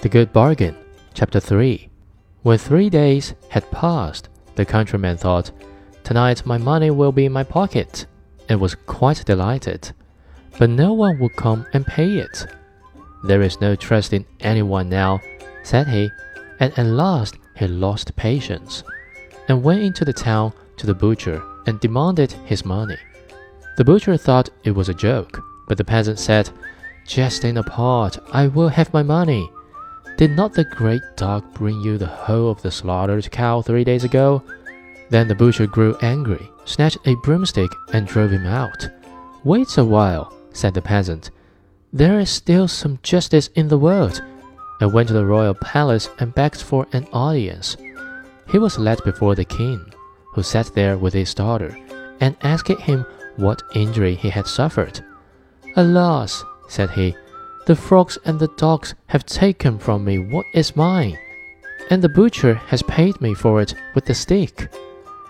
The Good Bargain, Chapter 3 When three days had passed, the countryman thought, Tonight my money will be in my pocket, and was quite delighted. But no one would come and pay it. There is no trust in anyone now, said he, and at last he lost patience, and went into the town to the butcher and demanded his money. The butcher thought it was a joke, but the peasant said, Jesting apart, I will have my money. Did not the great dog bring you the whole of the slaughtered cow three days ago? Then the butcher grew angry, snatched a broomstick, and drove him out. Wait a while, said the peasant. There is still some justice in the world, and went to the royal palace and begged for an audience. He was led before the king, who sat there with his daughter, and asked him what injury he had suffered. Alas, said he, the frogs and the dogs have taken from me what is mine, and the butcher has paid me for it with the stick.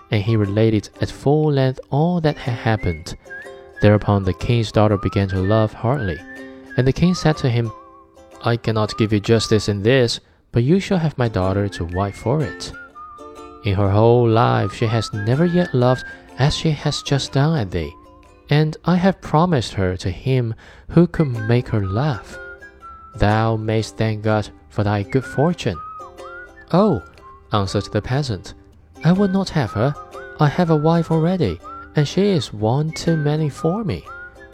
And he related at full length all that had happened. Thereupon the king's daughter began to laugh heartily, and the king said to him, I cannot give you justice in this, but you shall have my daughter to wife for it. In her whole life she has never yet loved as she has just done at thee and I have promised her to him who could make her laugh. Thou mayst thank God for thy good fortune. Oh, answered the peasant, I will not have her. I have a wife already, and she is one too many for me.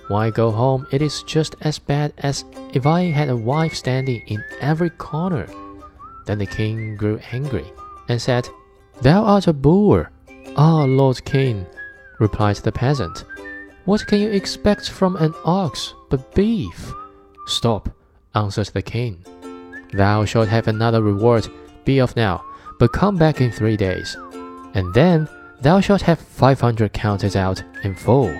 When I go home, it is just as bad as if I had a wife standing in every corner. Then the king grew angry and said, Thou art a boor. Ah, Lord King, replied the peasant. What can you expect from an ox but beef? Stop, answered the king. Thou shalt have another reward. Be off now, but come back in three days, and then thou shalt have five hundred counted out in full.